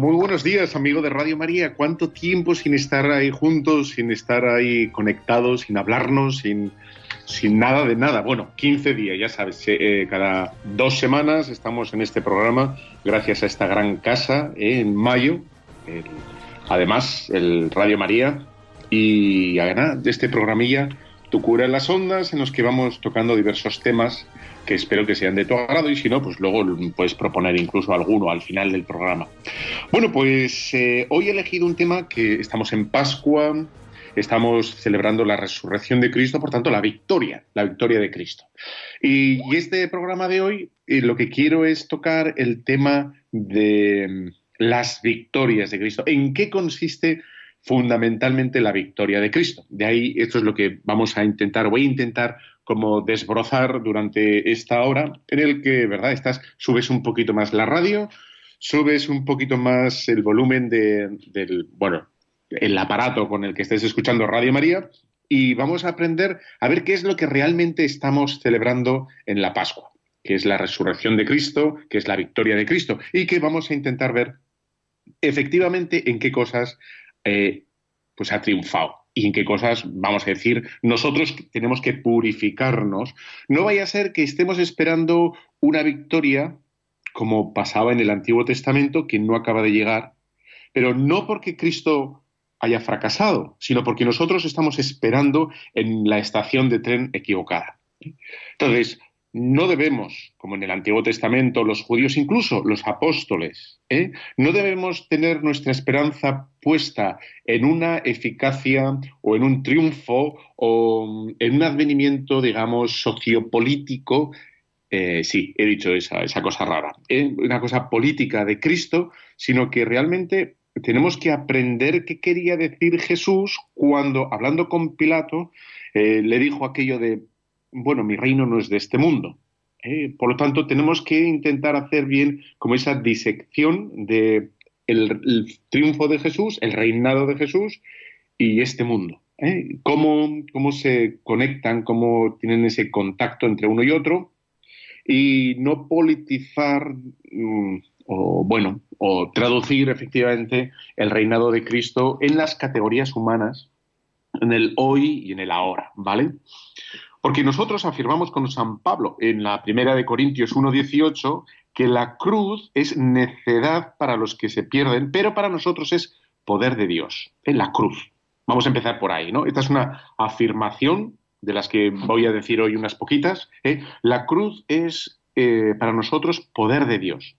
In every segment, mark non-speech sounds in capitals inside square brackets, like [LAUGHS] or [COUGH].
Muy buenos días, amigo de Radio María. ¿Cuánto tiempo sin estar ahí juntos, sin estar ahí conectados, sin hablarnos, sin, sin nada de nada? Bueno, 15 días, ya sabes, eh, cada dos semanas estamos en este programa, gracias a esta gran casa, eh, en mayo. además, el Radio María. Y de este programilla, Tu cura en las ondas, en los que vamos tocando diversos temas que espero que sean de tu agrado y si no, pues luego puedes proponer incluso alguno al final del programa. Bueno, pues eh, hoy he elegido un tema que estamos en Pascua, estamos celebrando la resurrección de Cristo, por tanto, la victoria, la victoria de Cristo. Y, este programa de hoy eh, lo que quiero es tocar el tema de mm, las victorias de Cristo. ¿En qué consiste fundamentalmente la victoria de Cristo? De ahí, esto es lo que vamos a intentar, voy a intentar como desbrozar durante esta hora en el que, ¿verdad? Estás, subes un poquito más la radio, subes un poquito más el volumen del, bueno, el aparato con el que estés escuchando Radio María y vamos a aprender a ver qué es lo que realmente estamos celebrando en la Pascua, que es la resurrección de Cristo, que es la victoria de Cristo y que vamos a intentar ver efectivamente en qué cosas eh, pues ha triunfado y en qué cosas, vamos a decir, nosotros tenemos que purificarnos. No vaya a ser que estemos esperando una victoria, como pasaba en el Antiguo Testamento, que no acaba de llegar, pero no porque Cristo haya fracasado, sino porque nosotros estamos esperando en la estación de tren equivocada. Entonces, no debemos, como en el Antiguo Testamento, los judíos, incluso los apóstoles, ¿eh? no debemos tener nuestra esperanza puesta en una eficacia o en un triunfo o en un advenimiento, digamos, sociopolítico. Eh, sí, he dicho esa, esa cosa rara, ¿eh? una cosa política de Cristo, sino que realmente tenemos que aprender qué quería decir Jesús cuando, hablando con Pilato, le dijo aquello de bueno, mi reino no es de este mundo. ¿eh? Por lo tanto, tenemos que intentar hacer bien como esa disección de el, triunfo de Jesús, el reinado de Jesús y este mundo. ¿eh? Cómo, cómo se conectan, cómo tienen ese contacto entre uno y otro y no politizar mm, o bueno o traducir efectivamente el reinado de Cristo en las categorías humanas en el hoy y en el ahora, ¿vale? Porque nosotros afirmamos con San Pablo en la primera de Corintios 1.18 que la cruz es necedad para los que se pierden, pero para nosotros es poder de Dios, en la cruz. Vamos a empezar por ahí, ¿no? Esta es una afirmación de las que voy a decir hoy unas poquitas. ¿eh? La cruz es eh, para nosotros poder de Dios.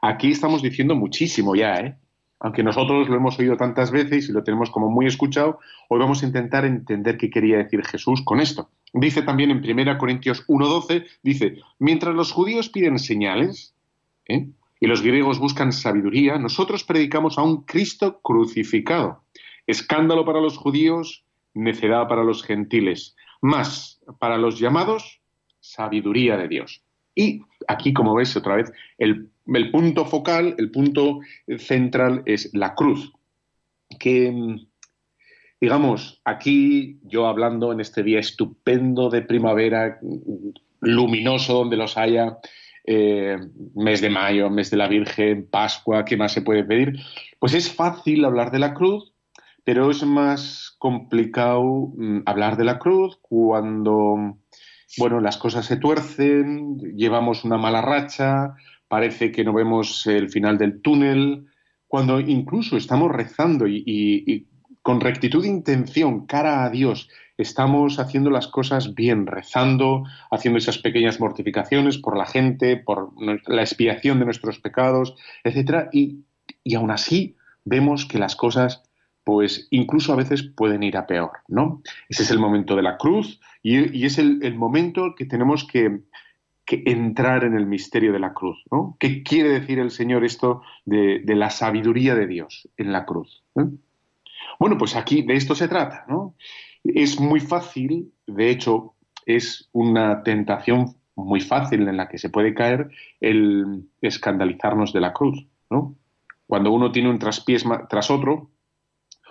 Aquí estamos diciendo muchísimo ya, ¿eh? Aunque nosotros lo hemos oído tantas veces y lo tenemos como muy escuchado, hoy vamos a intentar entender qué quería decir Jesús con esto. Dice también en 1 Corintios 1.12, dice, mientras los judíos piden señales ¿eh? y los griegos buscan sabiduría, nosotros predicamos a un Cristo crucificado. Escándalo para los judíos, necedad para los gentiles, más para los llamados, sabiduría de Dios. Y aquí, como ves otra vez, el, punto focal, el punto central es la cruz, que digamos, aquí yo hablando en este día estupendo de primavera, luminoso donde los haya, eh, mes de mayo, mes de la Virgen, Pascua, ¿qué más se puede pedir? Pues es fácil hablar de la cruz, pero es más complicado mm, hablar de la cruz cuando bueno, las cosas se tuercen, llevamos una mala racha, parece que no vemos el final del túnel, cuando incluso estamos rezando y, con rectitud de intención, cara a Dios, estamos haciendo las cosas bien, rezando, haciendo esas pequeñas mortificaciones por la gente, por la expiación de nuestros pecados, etcétera, y, y aún así vemos que las cosas pues incluso a veces pueden ir a peor, ¿no? Ese es el momento de la cruz y, es el, momento que tenemos que que entrar en el misterio de la cruz. ¿no? ¿Qué quiere decir el Señor esto de, la sabiduría de Dios en la cruz? ¿eh? Bueno, pues aquí de esto se trata. ¿no? Es muy fácil, de hecho, es una tentación muy fácil en la que se puede caer el escandalizarnos de la cruz. ¿no? Cuando uno tiene un traspiés tras otro,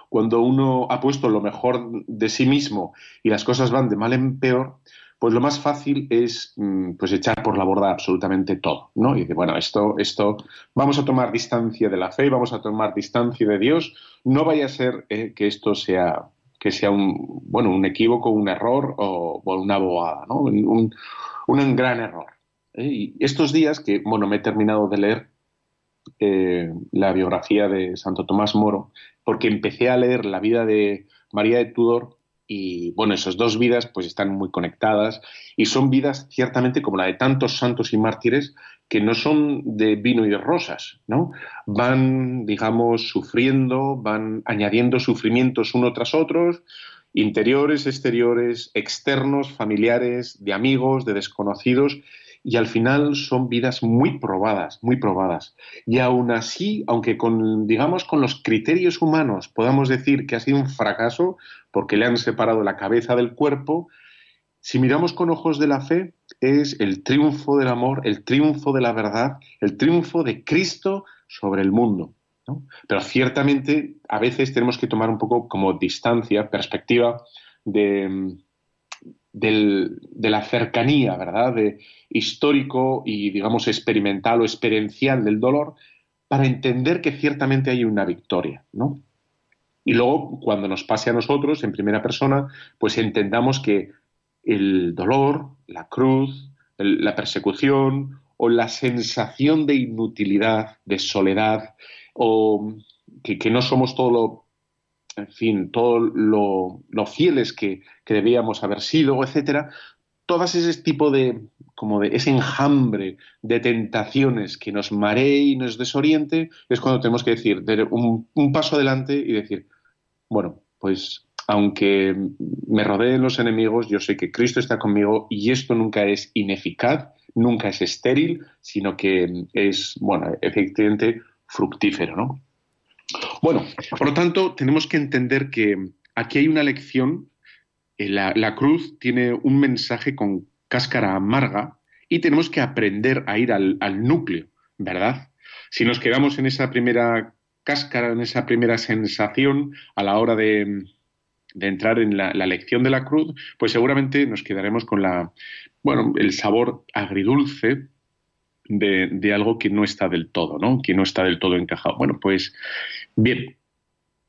cuando uno ha puesto lo mejor de sí mismo y las cosas van de mal en peor, pues lo más fácil es mm, pues echar por la borda absolutamente todo, ¿no? Y decir, bueno, esto, esto, vamos a tomar distancia de la fe, vamos a tomar distancia de Dios, no vaya a ser eh, que esto sea que sea un bueno un equívoco, un error o, una bobada, ¿no? Un, un, gran error. ¿eh? Y estos días que bueno me he terminado de leer eh, la biografía de Santo Tomás Moro, porque empecé a leer la vida de María de Tudor y bueno, esas dos vidas pues están muy conectadas y son vidas ciertamente como la de tantos santos y mártires que no son de vino y de rosas, ¿no? Van, digamos, sufriendo, van añadiendo sufrimientos uno tras otros, interiores, exteriores, externos, familiares, de amigos, de desconocidos, y al final son vidas muy probadas, muy probadas. Y aún así, aunque con, digamos, con los criterios humanos podamos decir que ha sido un fracaso porque le han separado la cabeza del cuerpo, si miramos con ojos de la fe, es el triunfo del amor, el triunfo de la verdad, el triunfo de Cristo sobre el mundo. Pero ciertamente a veces tenemos que tomar un poco como distancia, perspectiva de, de la cercanía, ¿verdad? De histórico y, digamos, experimental o experiencial del dolor para entender que ciertamente hay una victoria, ¿no? Y luego, cuando nos pase a nosotros, en primera persona, pues entendamos que el dolor, la cruz, la persecución o la sensación de inutilidad, de soledad, o que, que no somos todo lo en fin, todo lo, fieles que, debíamos haber sido, etcétera, todas ese tipo de, como de ese enjambre de tentaciones que nos maree y nos desoriente, es cuando tenemos que decir, un, un paso adelante y decir, bueno, pues aunque me rodeen los enemigos, yo sé que Cristo está conmigo y esto nunca es ineficaz, nunca es estéril, sino que es, bueno, efectivamente fructífero, ¿no? Bueno, por lo tanto, tenemos que entender que aquí hay una lección. Eh, la, cruz tiene un mensaje con cáscara amarga y tenemos que aprender a ir al, núcleo, ¿verdad? Si nos quedamos en esa primera cáscara, en esa primera sensación a la hora de, entrar en la, lección de la cruz, pues seguramente nos quedaremos con la, bueno, el sabor agridulce de, algo que no está del todo, ¿no? Que no está del todo encajado. Bueno, pues bien.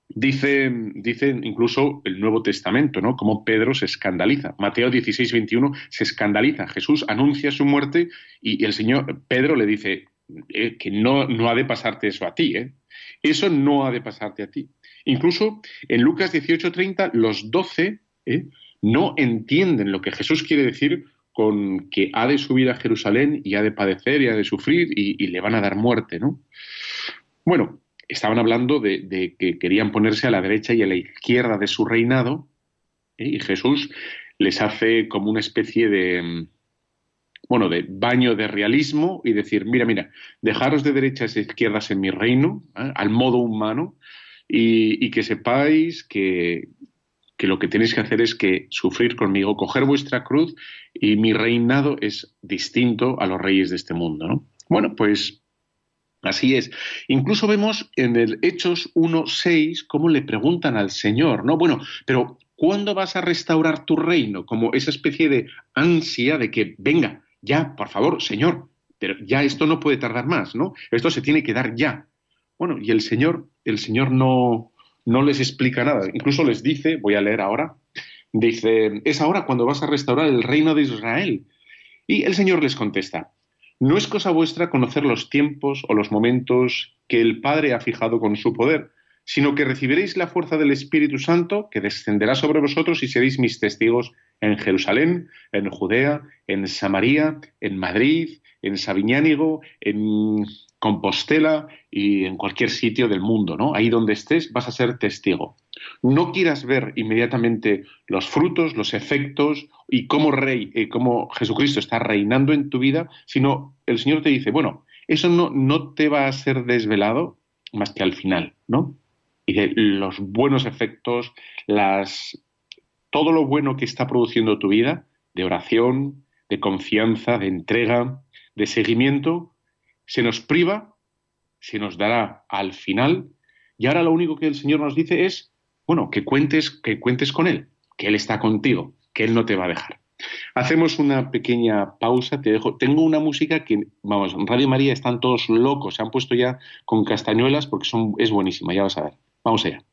Dice, dice incluso el Nuevo Testamento, ¿no? Como Pedro se escandaliza. Mateo 16, 21 se escandaliza. Jesús anuncia su muerte y, el Señor, Pedro le dice eh, que no, no ha de pasarte eso a ti, ¿eh? Eso no ha de pasarte a ti. Incluso en Lucas 18, 30, los doce ¿eh? no entienden lo que Jesús quiere decir con que ha de subir a Jerusalén y ha de padecer y ha de sufrir y, le van a dar muerte, ¿no? Bueno, estaban hablando de, que querían ponerse a la derecha y a la izquierda de su reinado ¿eh? y Jesús les hace como una especie de, bueno, de baño de realismo y decir, mira, mira, dejaros de derechas e izquierdas en mi reino, ¿eh? al modo humano, y, que sepáis que, que lo que tenéis que hacer es que sufrir conmigo, coger vuestra cruz y mi reinado es distinto a los reyes de este mundo. ¿no? Bueno, pues así es. Incluso vemos en el Hechos 1.6 cómo le preguntan al Señor, ¿no? Bueno, pero ¿cuándo vas a restaurar tu reino? Como esa especie de ansia de que, venga, ya, por favor, Señor, pero ya esto no puede tardar más, ¿no? Esto se tiene que dar ya. Bueno, y el Señor, el Señor no, no les explica nada. Incluso les dice, voy a leer ahora, dice, es ahora cuando vas a restaurar el reino de Israel. Y el Señor les contesta, no es cosa vuestra conocer los tiempos o los momentos que el Padre ha fijado con su poder, sino que recibiréis la fuerza del Espíritu Santo que descenderá sobre vosotros y seréis mis testigos en Jerusalén, en Judea, en Samaria, en Madrid, en Sabiñánigo, en Compostela y en cualquier sitio del mundo, ¿no? Ahí donde estés vas a ser testigo. No quieras ver inmediatamente los frutos, los efectos y cómo rey, eh, cómo Jesucristo está reinando en tu vida, sino el Señor te dice, bueno, eso no, no te va a ser desvelado más que al final, ¿no? Y de los buenos efectos, las, todo lo bueno que está produciendo tu vida, de oración, de confianza, de entrega, de seguimiento, se nos priva, se nos dará al final, y ahora lo único que el Señor nos dice es, bueno, que cuentes, que cuentes con Él, que Él está contigo, que Él no te va a dejar. Hacemos una pequeña pausa, te dejo. Tengo una música que, vamos, Radio María están todos locos, se han puesto ya con castañuelas porque son, es buenísima, ya vas a ver. Vamos allá.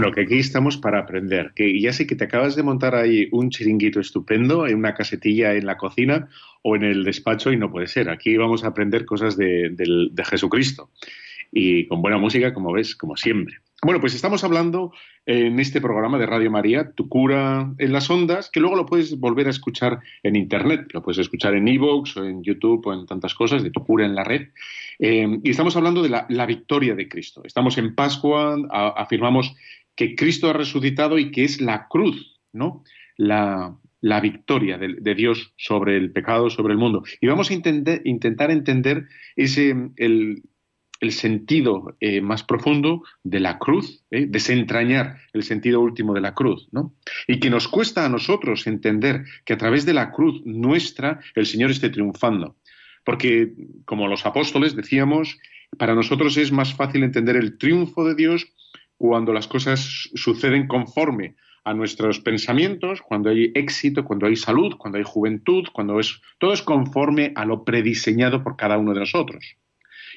Bueno, que aquí estamos para aprender. Que ya sé que te acabas de montar ahí un chiringuito estupendo en una casetilla en la cocina o en el despacho y no puede ser. Aquí vamos a aprender cosas de, de Jesucristo y con buena música, como ves, como siempre. Bueno, pues estamos hablando en este programa de Radio María, Tu cura en las ondas, que luego lo puedes volver a escuchar en Internet, lo puedes escuchar en Evox o en YouTube o en tantas cosas, de Tu cura en la red. Eh, y estamos hablando de la, la, victoria de Cristo. Estamos en Pascua, afirmamos que Cristo ha resucitado y que es la cruz, ¿no? La, victoria de, Dios sobre el pecado, sobre el mundo. Y vamos a intentar entender ese, el, sentido eh, más profundo de la cruz, ¿eh? desentrañar el sentido último de la cruz, ¿no? Y que nos cuesta a nosotros entender que a través de la cruz nuestra el Señor esté triunfando. Porque, como los apóstoles decíamos, para nosotros es más fácil entender el triunfo de Dios cuando las cosas suceden conforme a nuestros pensamientos, cuando hay éxito, cuando hay salud, cuando hay juventud, cuando es todo es conforme a lo prediseñado por cada uno de nosotros.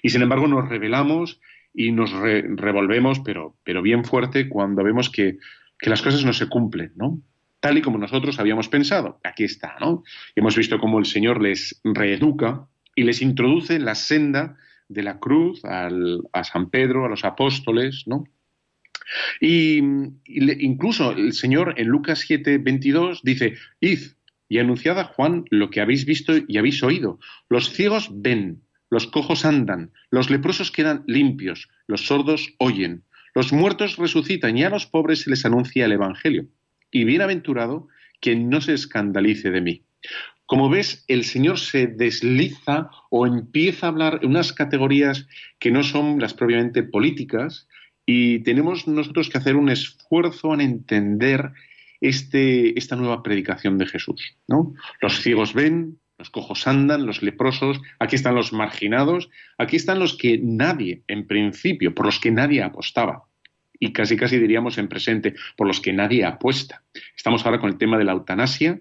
Y sin embargo nos revelamos y nos revolvemos, pero, pero bien fuerte, cuando vemos que, que, las cosas no se cumplen, ¿no? Tal y como nosotros habíamos pensado. Aquí está, ¿no? hemos visto cómo el Señor les reeduca y les introduce en la senda de la cruz al, a San Pedro, a los apóstoles, ¿no? Y, incluso el Señor en Lucas 7, 22 dice, id y anunciad a Juan lo que habéis visto y habéis oído. Los ciegos ven, los cojos andan, los leprosos quedan limpios, los sordos oyen, los muertos resucitan y a los pobres se les anuncia el Evangelio. Y bienaventurado quien no se escandalice de mí. Como ves, el Señor se desliza o empieza a hablar en unas categorías que no son las propiamente políticas, y tenemos nosotros que hacer un esfuerzo en entender este, esta nueva predicación de Jesús. ¿no? Los ciegos ven, los cojos andan, los leprosos, aquí están los marginados, aquí están los que nadie, en principio, por los que nadie apostaba. Y casi casi diríamos en presente, por los que nadie apuesta. Estamos ahora con el tema de la eutanasia.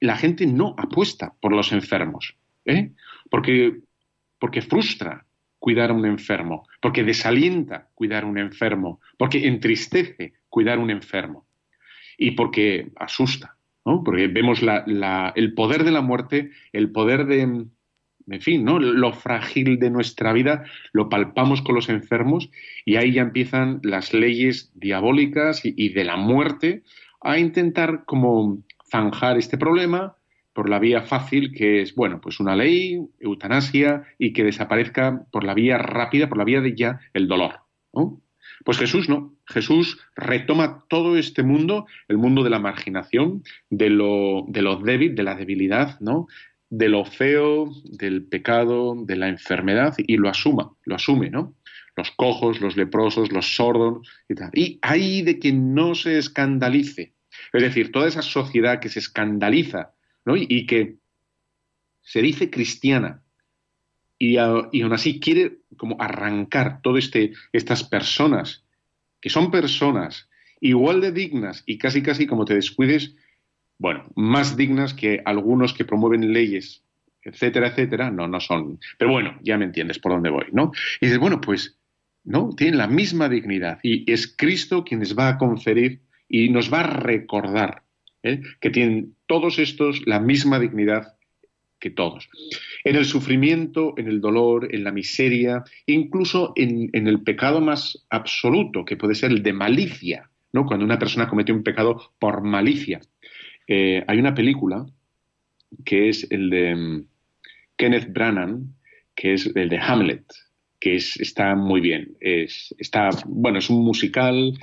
La gente no apuesta por los enfermos, ¿eh? porque, porque frustra, cuidar a un enfermo, porque desalienta cuidar a un enfermo, porque entristece cuidar a un enfermo y porque asusta ¿no? Porque vemos el poder de la muerte, el poder de, en fin, ¿no? Lo frágil de nuestra vida lo palpamos con los enfermos y ahí ya empiezan las leyes diabólicas y, y de la muerte a intentar como zanjar este problema por la vía fácil que es, bueno, pues una ley, eutanasia y que desaparezca por la vía rápida, por la vía de ya el dolor. ¿no? Pues Jesús no. Jesús retoma todo este mundo, el mundo de la marginación, de lo, de lo débil, de la debilidad, ¿no? de lo feo, del pecado, de la enfermedad, y lo asuma, lo asume, ¿no? Los cojos, los leprosos, los sordos y tal. Y hay de quien no se escandalice. Es decir, toda esa sociedad que se escandaliza y, que se dice cristiana y, aún así quiere como arrancar todas este, estas personas, que son personas igual de dignas y casi casi como te descuides, bueno, más dignas que algunos que promueven leyes, etcétera, etcétera, no, no son. Pero bueno, ya me entiendes por dónde voy, ¿no? Y dices, bueno, pues, ¿no? Tienen la misma dignidad y es Cristo quien les va a conferir y nos va a recordar ¿eh? que tienen todos estos la misma dignidad que todos. En el sufrimiento, en el dolor, en la miseria, incluso en, el pecado más absoluto, que puede ser el de malicia, ¿no? Cuando una persona comete un pecado por malicia. Eh, hay una película que es el de mm, Kenneth Branagh, que es el de Hamlet, que es, está muy bien. Es, está, bueno, es un musical,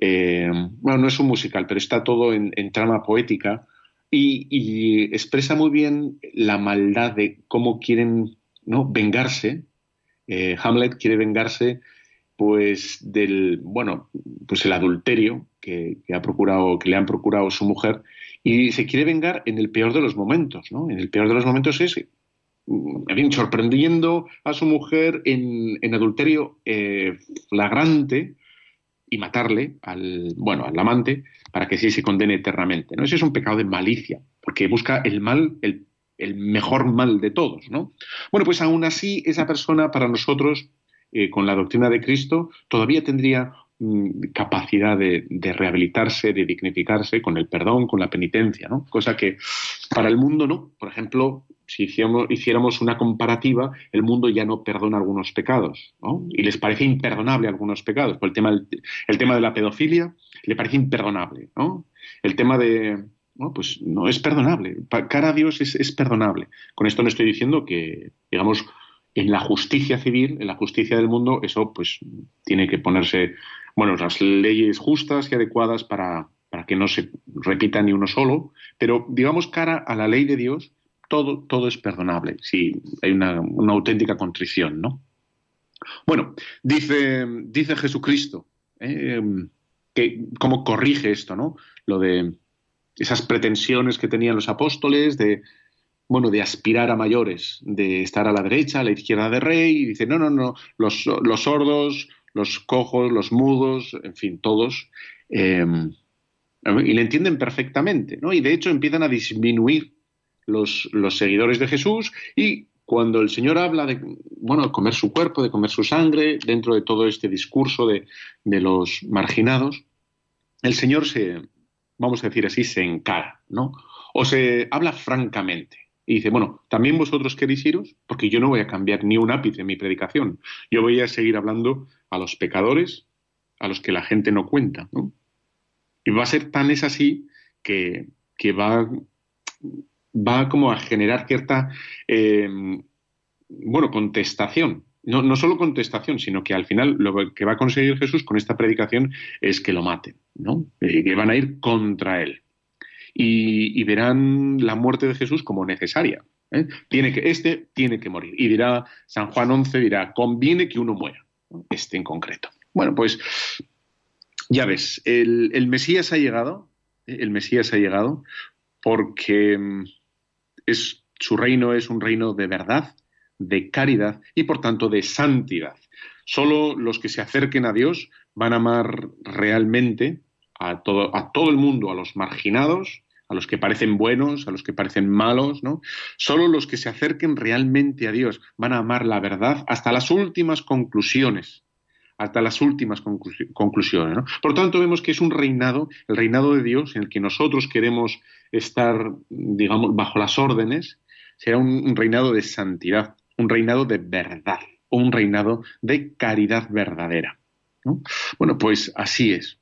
eh, bueno, no es un musical, pero está todo en, trama poética y, expresa muy bien la maldad de cómo quieren ¿no? vengarse. Eh, Hamlet quiere vengarse pues del bueno pues el adulterio que, ha procurado que le han procurado su mujer y se quiere vengar en el peor de los momentos, ¿no? En el peor de los momentos es, bien, sorprendiendo a su mujer en, adulterio eh, flagrante y matarle al, bueno, al amante para que sí se condene eternamente, ¿no? Ese es un pecado de malicia, porque busca el mal, el, el mejor mal de todos, ¿no? Bueno, pues aún así esa persona para nosotros, eh, con la doctrina de Cristo, todavía tendría capacidad de, rehabilitarse, de dignificarse con el perdón, con la penitencia, ¿no? Cosa que para el mundo no. Por ejemplo, si hiciéramos, una comparativa, el mundo ya no perdona algunos pecados, ¿no? Y les parece imperdonable algunos pecados. Por el tema, el tema de la pedofilia le parece imperdonable, ¿no? El tema de, no, pues no es perdonable. Cara a Dios es, es perdonable. Con esto no estoy diciendo que, digamos, en la justicia civil, en la justicia del mundo, eso pues tiene que ponerse bueno, las leyes justas y adecuadas para, que no se repita ni uno solo, pero digamos cara a la ley de Dios, todo, todo es perdonable, si hay una, auténtica contrición, ¿no? Bueno, dice, dice Jesucristo, eh, que cómo corrige esto, ¿no? Lo de esas pretensiones que tenían los apóstoles de, bueno, de aspirar a mayores, de estar a la derecha, a la izquierda de rey, y dice, no, no, no, los, los sordos, los cojos, los mudos, en fin, todos, em, y le entienden perfectamente, ¿no? Y de hecho empiezan a disminuir los, seguidores de Jesús y cuando el Señor habla de, bueno, comer su cuerpo, de comer su sangre, dentro de todo este discurso de, de los marginados, el Señor se, vamos a decir así, se encara, ¿no? O se habla francamente. Y dice, bueno, ¿también vosotros queréis iros? Porque yo no voy a cambiar ni un ápice en mi predicación. Yo voy a seguir hablando a los pecadores, a los que la gente no cuenta. ¿no? Y va a ser tan es así que, va, va como a generar cierta, eh, bueno, contestación. No, no, solo contestación, sino que al final lo que va a conseguir Jesús con esta predicación es que lo maten, ¿no? Que van a ir contra él y, verán la muerte de Jesús como necesaria. ¿eh? Tiene que, este tiene que morir. Y dirá San Juan 11, dirá, conviene que uno muera, este en concreto. Bueno, pues ya ves, el, Mesías ha llegado, ¿eh? el Mesías ha llegado porque mm, es, su reino es un reino de verdad, de caridad y por tanto de santidad. Solo los que se acerquen a Dios van a amar realmente a todo, a todo el mundo, a los marginados, a los que parecen buenos, a los que parecen malos, ¿no? Solo los que se acerquen realmente a Dios van a amar la verdad hasta las últimas conclusiones, hasta las últimas conclusiones. Por lo tanto, vemos que es un reinado, el reinado de Dios, en el que nosotros queremos estar, digamos, bajo las órdenes, será un, reinado de santidad, un reinado de verdad, un reinado de caridad verdadera. Bueno, pues así es.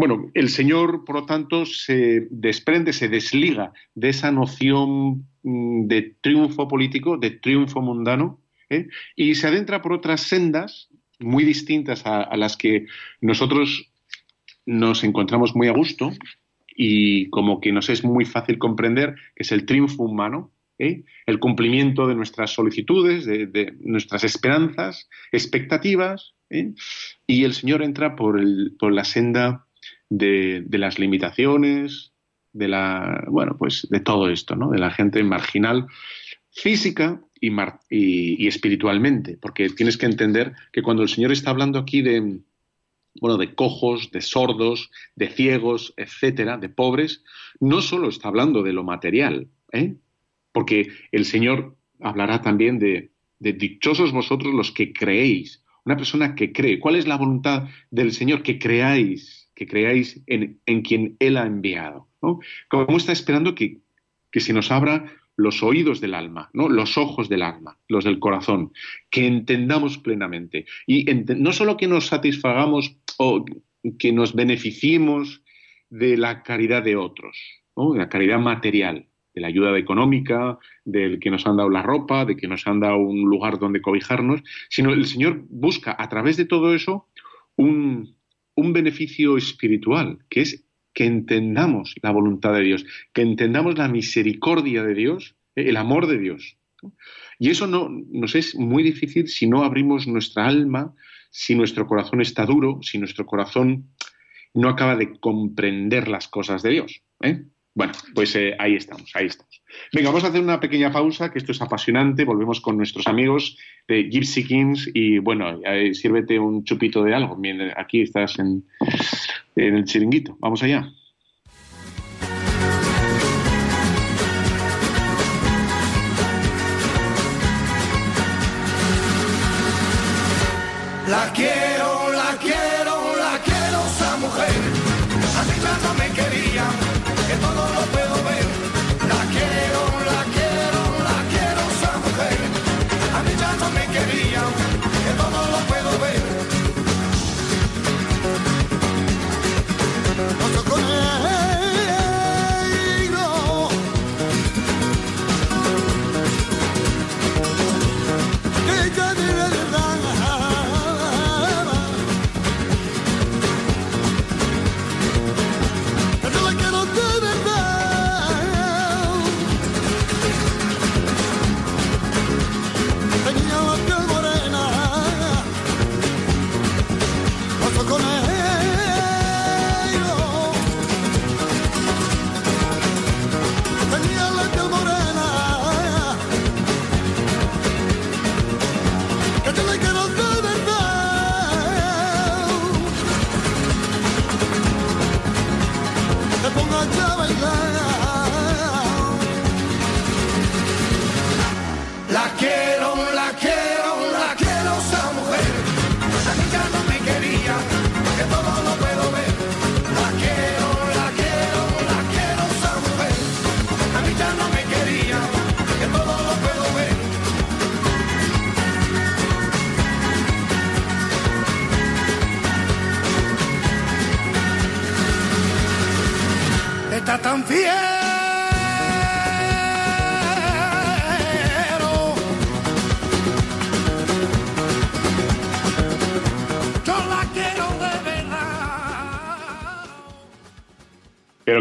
Bueno, el Señor, por lo tanto, se desprende, se desliga de esa noción mm, de triunfo político, de triunfo mundano, ¿eh? y se adentra por otras sendas muy distintas a, las que nosotros nos encontramos muy a gusto y como que nos es muy fácil comprender, que es el triunfo humano, ¿eh? el cumplimiento de nuestras solicitudes, de, nuestras esperanzas, expectativas, ¿eh? y el Señor entra por, por la senda de, las limitaciones, de la, bueno, pues de todo esto, ¿no? De la gente marginal física y, espiritualmente, porque tienes que entender que cuando el Señor está hablando aquí de, bueno, de cojos, de sordos, de ciegos, etcétera, de pobres, no solo está hablando de lo material, ¿eh? porque el Señor hablará también de, de dichosos vosotros los que creéis, una persona que cree. ¿Cuál es la voluntad del Señor? Que creáis, que creáis en, quien Él ha enviado. ¿no? Como está esperando que, que se nos abra los oídos del alma, ¿no? los ojos del alma, los del corazón, que entendamos plenamente. Y no solo que nos satisfagamos o que nos beneficiemos de la caridad de otros, de la caridad material, de la ayuda económica, del que nos han dado la ropa, de que nos han dado un lugar donde cobijarnos, sino el Señor busca a través de todo eso un, un beneficio espiritual, que es que entendamos la voluntad de Dios, que entendamos la misericordia de Dios, eh, el amor de Dios. Y eso no, nos es muy difícil si no abrimos nuestra alma, si nuestro corazón está duro, si nuestro corazón no acaba de comprender las cosas de Dios. ¿eh? Bueno, pues eh, ahí estamos, ahí estamos. Venga, vamos a hacer una pequeña pausa, que esto es apasionante. Volvemos con nuestros amigos de Gypsy Kings y bueno, sírvete un chupito de algo. Aquí estás en, el chiringuito. Vamos allá. La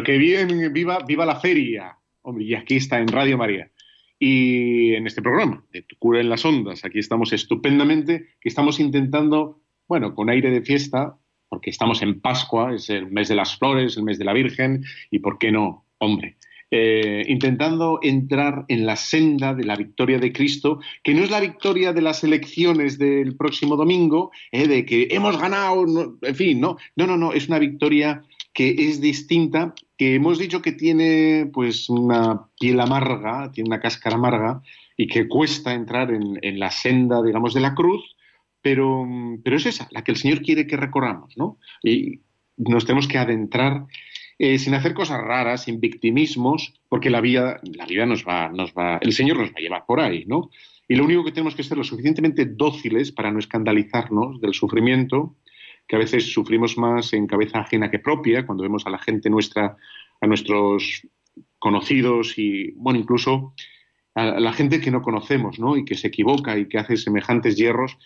que bien, viva, viva la feria. Hombre, y aquí está en Radio María. Y en este programa, de Tu cura en las ondas, aquí estamos estupendamente, que estamos intentando, bueno, con aire de fiesta, porque estamos en Pascua, es el mes de las flores, el mes de la Virgen, y por qué no, hombre. Eh, intentando entrar en la senda de la victoria de Cristo, que no es la victoria de las elecciones del próximo domingo, eh, de que hemos ganado, en fin, no, no, no, no, es una victoria que es distinta, que hemos dicho que tiene pues una piel amarga, tiene una cáscara amarga y que cuesta entrar en, la senda, digamos, de la cruz, pero, pero es esa, la que el Señor quiere que recorramos, ¿no? Y nos tenemos que adentrar eh, sin hacer cosas raras, sin victimismos, porque la vida, la vida nos va, nos va, el Señor nos va a llevar por ahí, ¿no? Y lo único que tenemos que ser lo suficientemente dóciles para no escandalizarnos del sufrimiento, que a veces sufrimos más en cabeza ajena que propia, cuando vemos a la gente nuestra, a nuestros conocidos y, bueno, incluso a la gente que no conocemos, ¿no? Y que se equivoca y que hace semejantes hierros,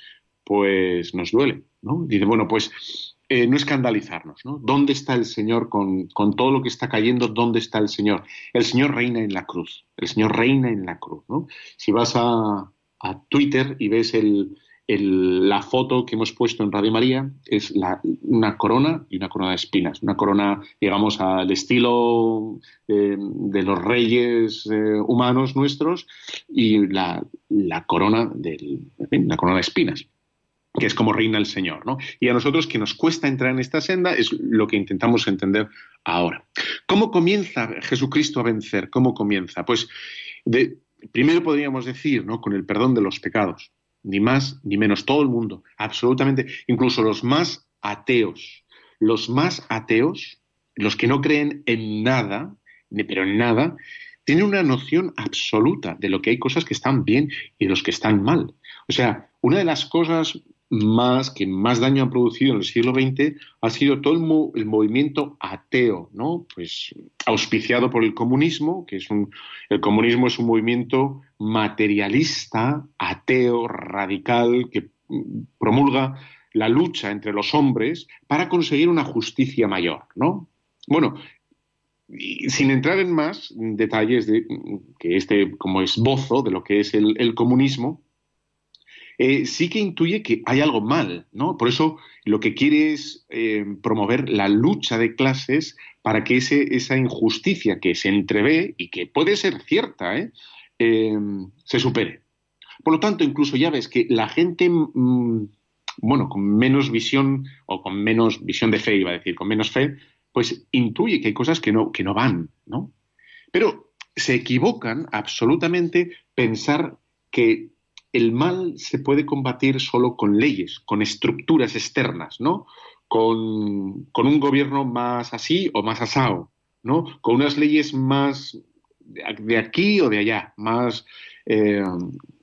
pues nos duele, ¿no? Dice, bueno, pues eh, no escandalizarnos, ¿no? ¿Dónde está el Señor con, todo lo que está cayendo? ¿Dónde está el Señor? El Señor reina en la cruz, el Señor reina en la cruz, ¿no? Si vas a, a Twitter y ves el, la foto que hemos puesto en Radio María es una corona y una corona de espinas, una corona, digamos, al estilo eh, de los reyes eh, humanos nuestros y la, corona del, la corona de espinas que es como reina el Señor, ¿no? Y a nosotros que nos cuesta entrar en esta senda es lo que intentamos entender ahora. ¿Cómo comienza Jesucristo a vencer? ¿Cómo comienza? Pues primero podríamos decir, ¿no? Con el perdón de los pecados ni más ni menos, todo el mundo, absolutamente, incluso los más ateos, los más ateos, los que no creen en nada, pero en nada, tienen una noción absoluta de lo que hay cosas que están bien y los que están mal. O sea, una de las cosas más que más daño han producido en el siglo XX ha sido todo el, movimiento ateo, ¿no? Pues auspiciado por el comunismo, que es un el comunismo es un movimiento materialista, ateo, radical que promulga la lucha entre los hombres para conseguir una justicia mayor, ¿no? Bueno, sin entrar en más detalles de que este como esbozo de lo que es el comunismo, eh, sí que intuye que hay algo mal, ¿no? Por eso lo que quiere es eh, promover la lucha de clases para que ese, esa injusticia que se entrevé y que puede ser cierta, ¿eh? se supere. Por lo tanto, incluso ya ves que la gente, mm, bueno, con menos visión o con menos visión de fe, iba a decir, con menos fe, pues intuye que hay cosas que no, que no van, ¿no? Pero se equivocan absolutamente pensar que el mal se puede combatir solo con leyes, con estructuras externas, ¿no? Con, un gobierno más así o más asado, ¿no? Con unas leyes más de aquí o de allá, más, eh,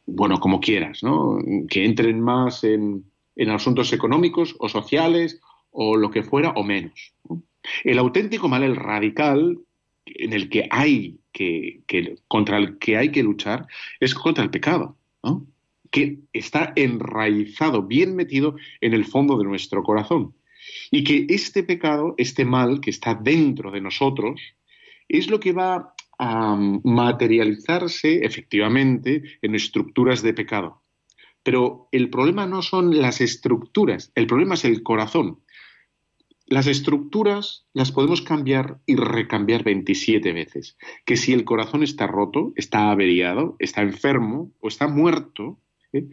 bueno, como quieras, ¿no? Que entren más en, asuntos económicos o sociales o lo que fuera o menos. El auténtico mal, el radical, en el que hay que, que, contra el que hay que luchar, es contra el pecado, ¿no? Que está enraizado, bien metido en el fondo de nuestro corazón. Y que este pecado, este mal que está dentro de nosotros, es lo que va a materializarse efectivamente en estructuras de pecado. Pero el problema no son las estructuras, el problema es el corazón. Las estructuras las podemos cambiar y recambiar 27 veces. Que si el corazón está roto, está averiado, está enfermo o está muerto, ¿eh?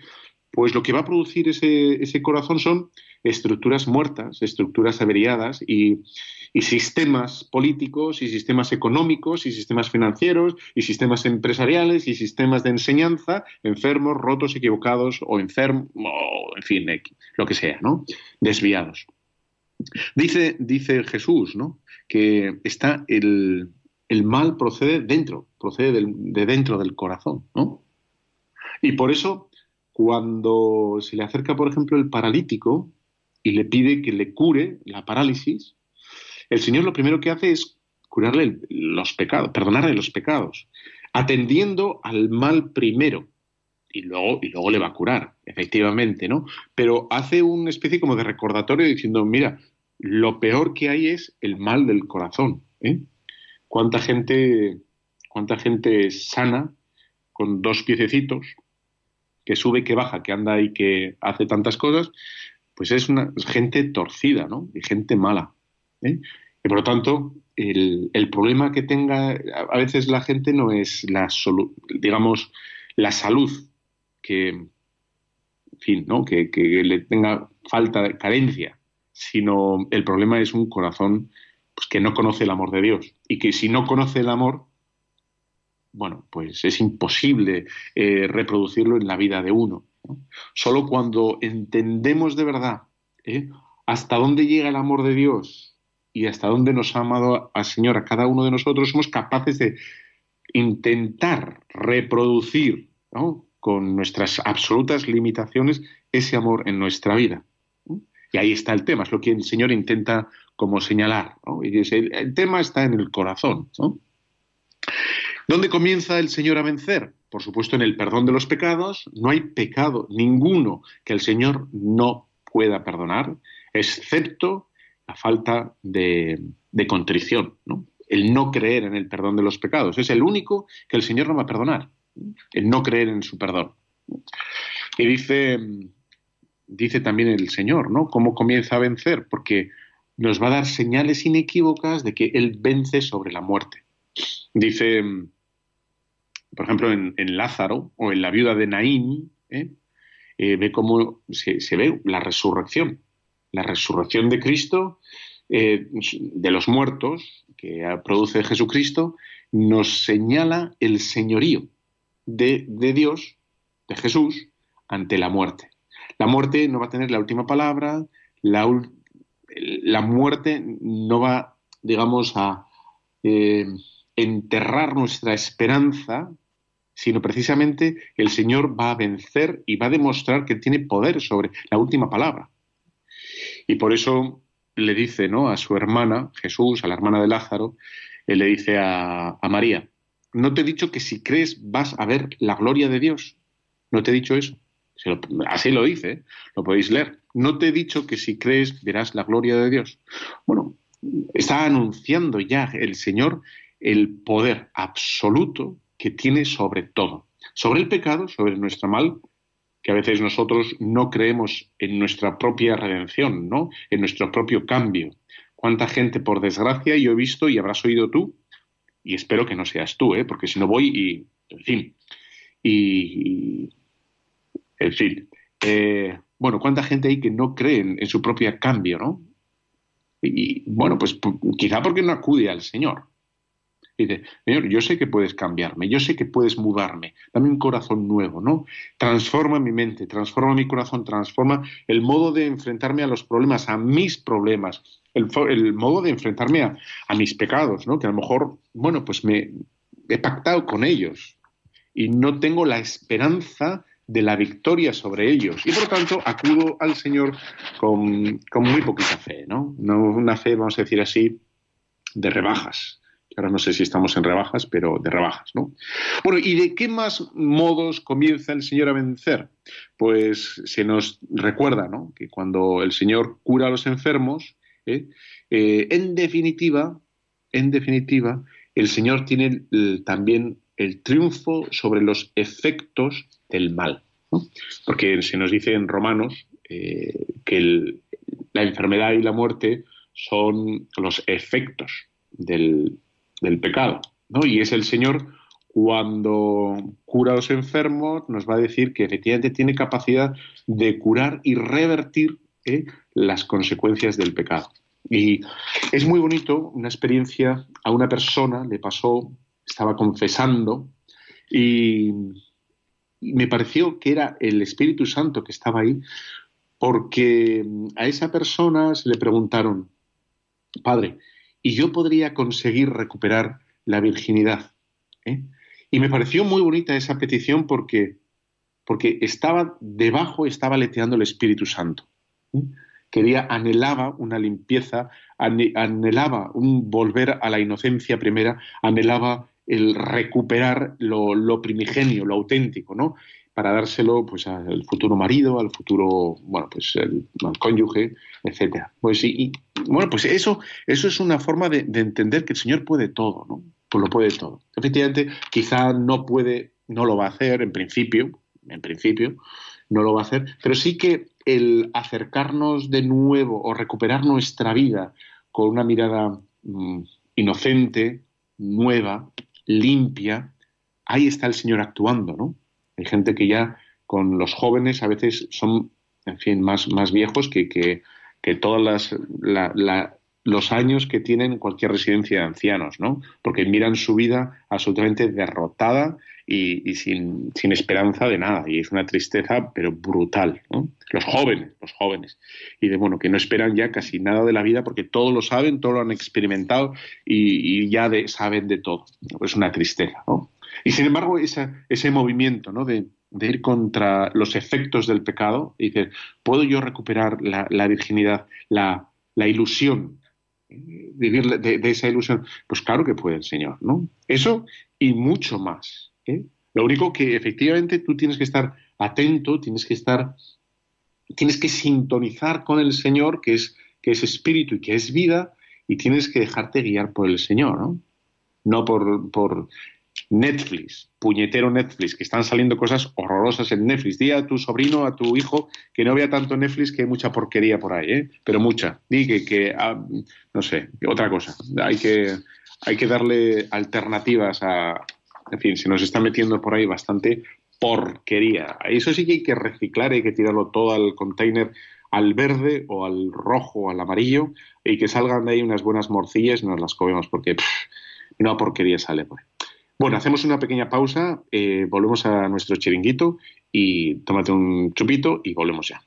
pues lo que va a producir ese, corazón son estructuras muertas, estructuras averiadas y, sistemas políticos y sistemas económicos y sistemas financieros y sistemas empresariales y sistemas de enseñanza enfermos, rotos, equivocados o enfermos, en fin, lo que sea, ¿no? Desviados. Dice, dice Jesús, ¿no? Que está el, mal procede dentro, procede de dentro del corazón, ¿no? Y por eso cuando se le acerca, por ejemplo, el paralítico y le pide que le cure la parálisis, el Señor lo primero que hace es curarle los pecados, perdonarle los pecados, atendiendo al mal primero. Y luego, y luego le va a curar, efectivamente, ¿no? Pero hace una especie como de recordatorio diciendo, mira, lo peor que hay es el mal del corazón. ¿eh? ¿Cuánta gente, cuánta gente sana con dos piececitos, que sube, que baja, que anda y que hace tantas cosas, pues es una gente torcida, ¿no? Y gente mala. ¿eh? Y por lo tanto, el, problema que tenga a veces la gente no es la digamos la salud que en fin, ¿no? Que, que, le tenga falta carencia, sino el problema es un corazón pues, que no conoce el amor de Dios y que si no conoce el amor bueno, pues es imposible eh, reproducirlo en la vida de uno. Solo cuando entendemos de verdad ¿eh? hasta dónde llega el amor de Dios y hasta dónde nos ha amado al Señor a cada uno de nosotros, somos capaces de intentar reproducir con nuestras absolutas limitaciones ese amor en nuestra vida. Y ahí está el tema, es lo que el Señor intenta como señalar. Y dice, el, tema está en el corazón. ¿Dónde comienza el Señor a vencer? Por supuesto, en el perdón de los pecados. No hay pecado ninguno que el Señor no pueda perdonar, excepto la falta de, contrición, el no creer en el perdón de los pecados. Es el único que el Señor no va a perdonar, el no creer en su perdón. Y dice, dice también el Señor, ¿no? ¿Cómo comienza a vencer? Porque nos va a dar señales inequívocas de que Él vence sobre la muerte. Dice, por ejemplo, en, Lázaro o en la viuda de Naín, ¿eh? Eh, ve cómo se, ve la resurrección, la resurrección de Cristo, eh, de los muertos, que produce Jesucristo, nos señala el señorío de, Dios, de Jesús, ante la muerte. La muerte no va a tener la última palabra, la, muerte no va, digamos, a enterrar nuestra esperanza, sino precisamente el Señor va a vencer y va a demostrar que tiene poder sobre la última palabra. Y por eso le dice ¿no? a su hermana, Jesús, a la hermana de Lázaro, él le dice a, María, ¿no te he dicho que si crees vas a ver la gloria de Dios? ¿No te he dicho eso? así lo dice, ¿eh? lo podéis leer. No te he dicho que si crees verás la gloria de Dios. Bueno, está anunciando ya el Señor el poder absoluto que tiene sobre todo. Sobre el pecado, sobre nuestro mal, que a veces nosotros no creemos en nuestra propia redención, ¿no? En nuestro propio cambio. ¿Cuánta gente, por desgracia, yo he visto y habrás oído tú? Y espero que no seas tú, ¿eh? Porque si no voy y, en fin, y, en fin, eh, bueno, ¿cuánta gente hay que no cree en, su propio cambio, no? Y, bueno, pues quizá porque no acude al Señor. Dice, Señor, yo sé que puedes cambiarme, yo sé que puedes mudarme, dame un corazón nuevo, ¿no? Transforma mi mente, transforma mi corazón, transforma el modo de enfrentarme a los problemas, a mis problemas, el, modo de enfrentarme a, a, mis pecados, ¿no? Que a lo mejor, bueno, pues me he pactado con ellos y no tengo la esperanza de la victoria sobre ellos. Y por lo tanto acudo al Señor con, muy poquita fe, ¿no? ¿no? Una fe, vamos a decir así, de rebajas. Ahora no sé si estamos en rebajas, pero de rebajas, ¿no? Bueno, ¿y de qué más modos comienza el Señor a vencer? Pues se nos recuerda, ¿no? Que cuando el Señor cura a los enfermos, ¿eh? Eh, en definitiva, en definitiva, el Señor tiene también el triunfo sobre los efectos del mal. Porque se nos dice en Romanos eh, que la enfermedad y la muerte son los efectos del, pecado. Y es el Señor cuando cura a los enfermos, nos va a decir que efectivamente tiene capacidad de curar y revertir ¿eh? las consecuencias del pecado. Y es muy bonito, una experiencia a una persona le pasó, estaba confesando y y me pareció que era el Espíritu Santo que estaba ahí, porque a esa persona se le preguntaron, Padre, ¿y yo podría conseguir recuperar la virginidad? ¿Eh? Y me pareció muy bonita esa petición porque, porque estaba debajo, estaba leteando el Espíritu Santo. ¿eh? Quería, anhelaba una limpieza, anhelaba un volver a la inocencia primera, anhelaba el recuperar lo, primigenio, lo auténtico, ¿no? Para dárselo pues al futuro marido, al futuro, bueno, pues el, al cónyuge, etcétera. Pues y, bueno, pues eso, eso es una forma de, entender que el Señor puede todo, ¿no? Pues lo puede todo. Efectivamente, quizá no puede, no lo va a hacer en principio, en principio, no lo va a hacer, pero sí que el acercarnos de nuevo o recuperar nuestra vida con una mirada mm, inocente, nueva, limpia, ahí está el Señor actuando, ¿no? Hay gente que ya con los jóvenes a veces son, en fin, más, más viejos que, que, todas las, la, los años que tienen cualquier residencia de ancianos, ¿no? Porque miran su vida absolutamente derrotada y, sin, esperanza de nada. Y es una tristeza, pero brutal, ¿no? Los jóvenes, los jóvenes. Y de, bueno, que no esperan ya casi nada de la vida porque todo lo saben, todo lo han experimentado y, ya saben de todo. Es una tristeza, ¿no? Y sin embargo, ese movimiento, ¿no? De, ir contra los efectos del pecado, y dices, ¿puedo yo recuperar la, virginidad, la, ilusión, vivir de, de, esa ilusión? Pues claro que puede el Señor, ¿no? Eso y mucho más. ¿eh? Lo único que efectivamente tú tienes que estar atento, tienes que estar, tienes que sintonizar con el Señor, que es, que es espíritu y que es vida, y tienes que dejarte guiar por el Señor, ¿no? No por Netflix, puñetero Netflix, que están saliendo cosas horrorosas en Netflix. Di a tu sobrino, a tu hijo, que no vea tanto Netflix, que hay mucha porquería por ahí, ¿eh? Pero mucha. Di que, que ah, no sé, otra cosa. Hay que, hay que darle alternativas a, en fin, se nos está metiendo por ahí bastante porquería. Eso sí que hay que reciclar, hay que tirarlo todo al container al verde o al rojo o al amarillo y que salgan de ahí unas buenas morcillas y nos las comemos porque una porquería sale por ahí. Bueno, hacemos una pequeña pausa, eh, volvemos a nuestro chiringuito y tómate un chupito y volvemos ya.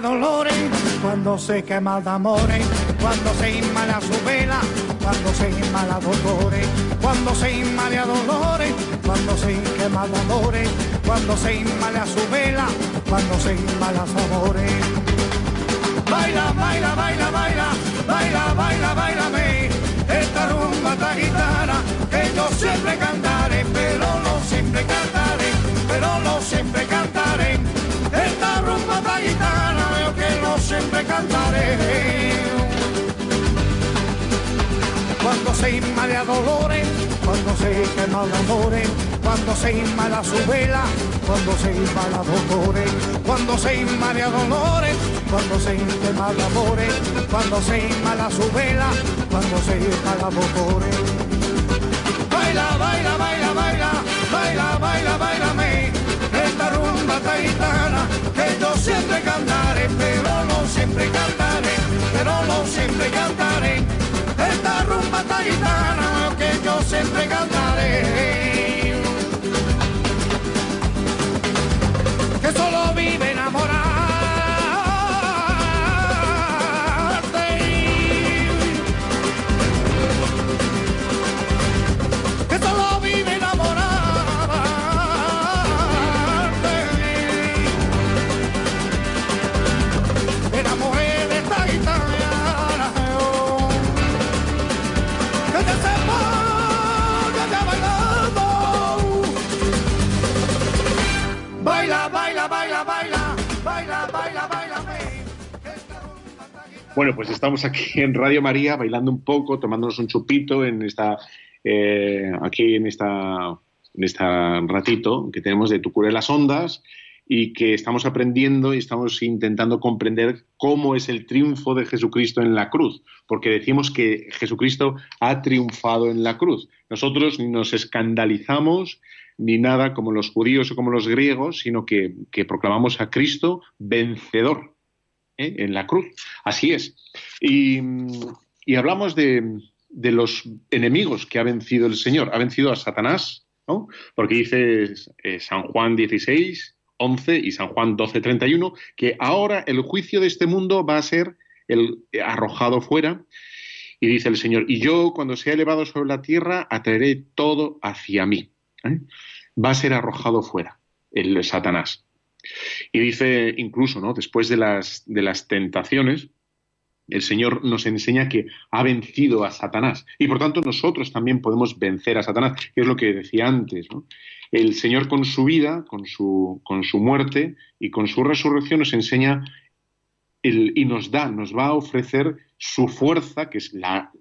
Dolores, cuando se quema de amores, cuando se inmala su vela, cuando se inmala dolores, cuando se inmala dolores, cuando se quema de amores, cuando se inmala su vela, cuando se inmala amores. Baila, baila, baila, baila, baila, baila, baila, esta rumba esta guitarra que yo siempre cantaré, pero no siempre cantaré, pero no siempre cantaré Cuando se inmala dolores, cuando se quema amores, cuando se inmala su vela, cuando se inmala dolores, cuando se inmala dolores, cuando se quema amores, cuando se inmala su vela, cuando se inmala dolores. Baila, baila, baila, baila, baila, baila, baila, me esta rumba taitana que yo siempre cantaré, pero no siempre cantaré, pero no siempre cantaré. Esta rumba taitana que yo siempre cantaré. Bueno, pues estamos aquí [LAUGHS] en Radio María bailando un poco, tomándonos un chupito en esta, eh, aquí en esta, en este ratito que tenemos de Tu cura las ondas y que estamos aprendiendo y estamos intentando comprender cómo es el triunfo de Jesucristo en la cruz, porque decimos que Jesucristo ha triunfado en la cruz. Nosotros ni nos escandalizamos ni nada como los judíos o como los griegos, sino que proclamamos a Cristo vencedor ¿eh? en la cruz. Así es. Y, hablamos de, los enemigos que ha vencido el Señor. Ha vencido a Satanás, ¿no? Porque dice eh, San Juan 16, 11 y San Juan 12, 31, que ahora el juicio de este mundo va a ser el arrojado fuera. Y dice el Señor, y yo cuando sea elevado sobre la tierra, atraeré todo hacia mí. ¿eh? Va a ser arrojado fuera el Satanás. Y dice incluso, ¿no? Después de las, de las tentaciones, el Señor nos enseña que ha vencido a Satanás. Y por tanto nosotros también podemos vencer a Satanás, que es lo que decía antes. El Señor con su vida, con su, con su muerte y con su resurrección nos enseña el, y nos da, nos va a ofrecer su fuerza, que es la,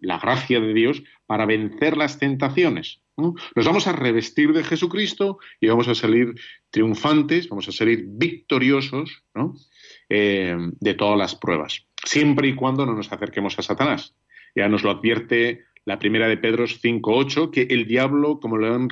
la gracia de Dios, para vencer las tentaciones. Nos vamos a revestir de Jesucristo y vamos a salir triunfantes, vamos a salir victoriosos eh, de todas las pruebas, siempre y cuando no nos acerquemos a Satanás. Ya nos lo advierte la primera de Pedro 5.8, que el diablo, como león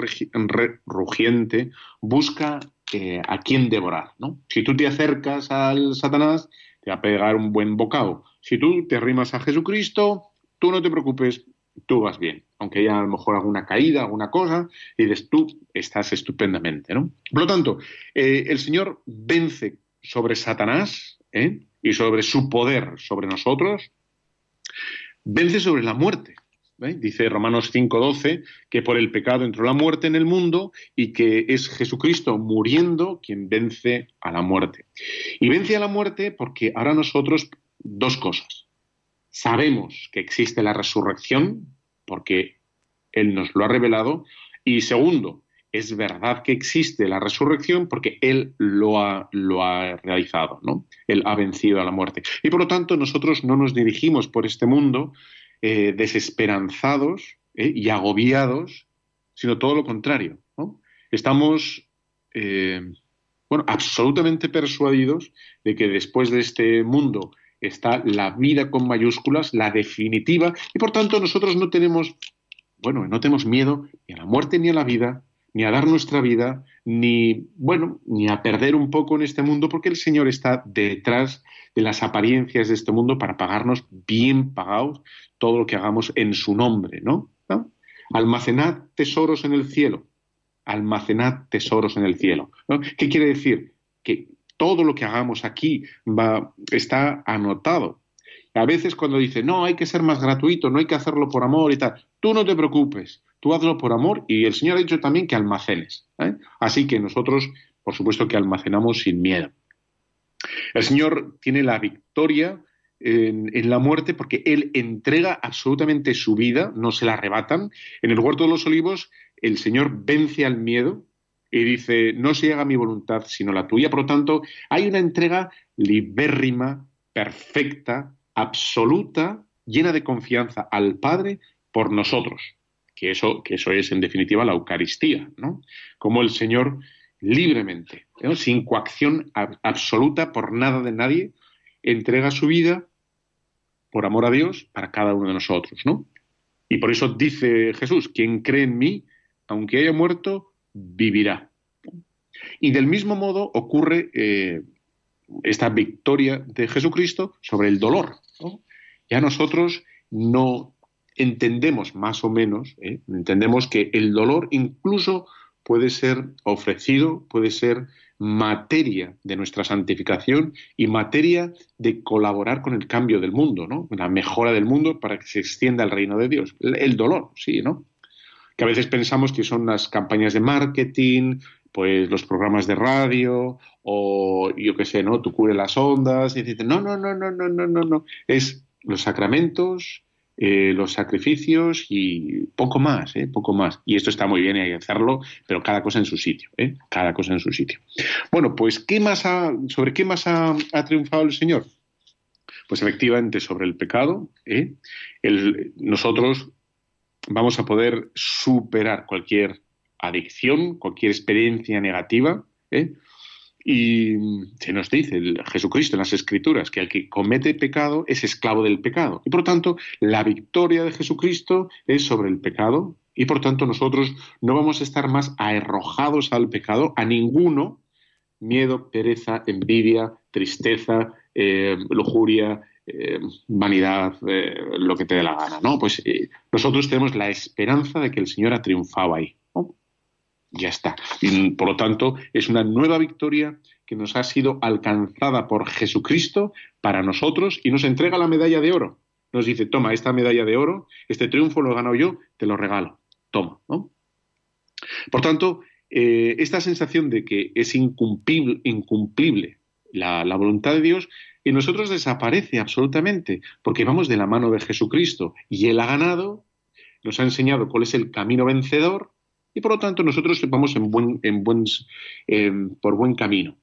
rugiente, busca eh, a quién devorar. Si tú te acercas al Satanás, te va a pegar un buen bocado. Si tú te arrimas a Jesucristo, tú no te preocupes, tú vas bien. Aunque haya a lo mejor alguna caída, alguna cosa, y dices, tú estás estupendamente. ¿no? Por lo tanto, eh, el Señor vence sobre Satanás ¿eh? y sobre su poder sobre nosotros, vence sobre la muerte. Dice Romanos 5:12 que por el pecado entró la muerte en el mundo y que es Jesucristo muriendo quien vence a la muerte. Y vence a la muerte porque ahora nosotros dos cosas. Sabemos que existe la resurrección porque Él nos lo ha revelado. Y segundo, es verdad que existe la resurrección porque Él lo ha, realizado, ¿no? Él ha vencido a la muerte. Y por lo tanto nosotros no nos dirigimos por este mundo eh, desesperanzados eh, y agobiados, sino todo lo contrario. Estamos, eh, bueno, absolutamente persuadidos de que después de este mundo está la vida con mayúsculas, la definitiva, y por tanto nosotros no tenemos, bueno, no tenemos miedo ni a la muerte ni a la vida, ni a dar nuestra vida, ni, bueno, ni a perder un poco en este mundo, porque el Señor está detrás de las apariencias de este mundo para pagarnos bien pagados todo lo que hagamos en su nombre, ¿no? Almacenad tesoros en el cielo, almacenad tesoros en el cielo. ¿Qué quiere decir? Que todo lo que hagamos aquí va, está anotado. A veces cuando dice, no, hay que ser más gratuito, no hay que hacerlo por amor y tal, tú no te preocupes, tú hazlo por amor y el Señor ha dicho también que almacenes. ¿eh? Así que nosotros, por supuesto que almacenamos sin miedo. El Señor tiene la victoria en, la muerte porque Él entrega absolutamente su vida, no se la arrebatan. En el huerto de los olivos el Señor vence al miedo y dice, no se haga mi voluntad sino la tuya. Por lo tanto, hay una entrega libérrima, perfecta, absoluta, llena de confianza al Padre por nosotros. Que eso, que eso es, en definitiva, la Eucaristía, ¿no? Como el Señor libremente, sin coacción absoluta por nada de nadie, entrega su vida por amor a Dios para cada uno de nosotros, ¿no? Y por eso dice Jesús, quien cree en mí, aunque haya muerto, vivirá. Y del mismo modo ocurre eh, esta victoria de Jesucristo sobre el dolor. Ya nosotros no entendemos más o menos, ¿eh? entendemos que el dolor incluso puede ser ofrecido, puede ser materia de nuestra santificación y materia de colaborar con el cambio del mundo, ¿no? La mejora del mundo para que se extienda el reino de Dios. El dolor, sí, ¿no? Que a veces pensamos que son las campañas de marketing, pues los programas de radio o yo qué sé, ¿no? Tú cubre las ondas y dices, no, no, no, no, no, no, no, no. Es los sacramentos, eh, los sacrificios y poco más, ¿eh? poco más. Y esto está muy bien, hay que hacerlo, pero cada cosa en su sitio, ¿eh? cada cosa en su sitio. Bueno, pues ¿qué más ¿sobre qué más ha, triunfado el Señor? Pues efectivamente sobre el pecado. ¿eh? nosotros vamos a poder superar cualquier adicción, cualquier experiencia negativa, ¿eh? Y se nos dice el Jesucristo en las Escrituras que el que comete pecado es esclavo del pecado. Y por tanto, la victoria de Jesucristo es sobre el pecado. Y por tanto, nosotros no vamos a estar más arrojados al pecado, a ninguno, miedo, pereza, envidia, tristeza, eh, lujuria, eh, vanidad, eh, lo que te dé la gana. ¿no? Pues nosotros tenemos la esperanza de que el Señor ha triunfado ahí ya está. Y por lo tanto, es una nueva victoria que nos ha sido alcanzada por Jesucristo para nosotros y nos entrega la medalla de oro. Nos dice, toma, esta medalla de oro, este triunfo lo he ganado yo, te lo regalo. Toma. Por tanto, eh, esta sensación de que es incumplible, la voluntad de Dios, en nosotros desaparece absolutamente, porque vamos de la mano de Jesucristo y Él ha ganado, nos ha enseñado cuál es el camino vencedor, y por lo tanto nosotros vamos en buen, en buen, por buen camino.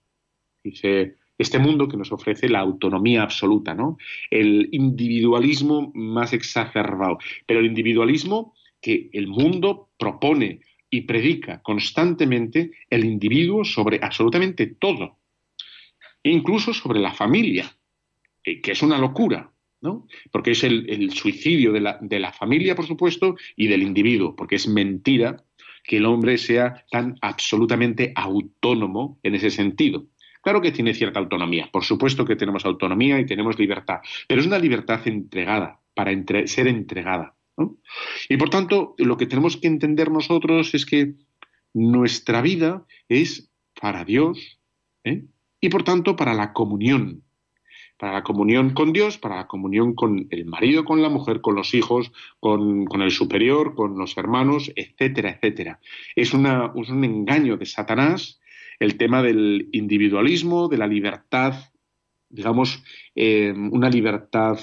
Dice, este mundo que nos ofrece la autonomía absoluta, ¿no? El individualismo más exacerbado. Pero el individualismo que el mundo propone y predica constantemente el individuo sobre absolutamente todo, incluso sobre la familia, eh, que es una locura, ¿no? Porque es el, suicidio de la, de la, familia, por supuesto, y del individuo, porque es mentira que el hombre sea tan absolutamente autónomo en ese sentido. Claro que tiene cierta autonomía, por supuesto que tenemos autonomía y tenemos libertad, pero es una libertad entregada, para ser entregada. Y por tanto, lo que tenemos que entender nosotros es que nuestra vida es para Dios ¿eh? Y por tanto para la comunión, para la comunión con Dios, para la comunión con el marido, con la mujer, con los hijos, con, el superior, con los hermanos, etcétera, etcétera. Es, un engaño de Satanás el tema del individualismo, de la libertad, digamos, eh, una libertad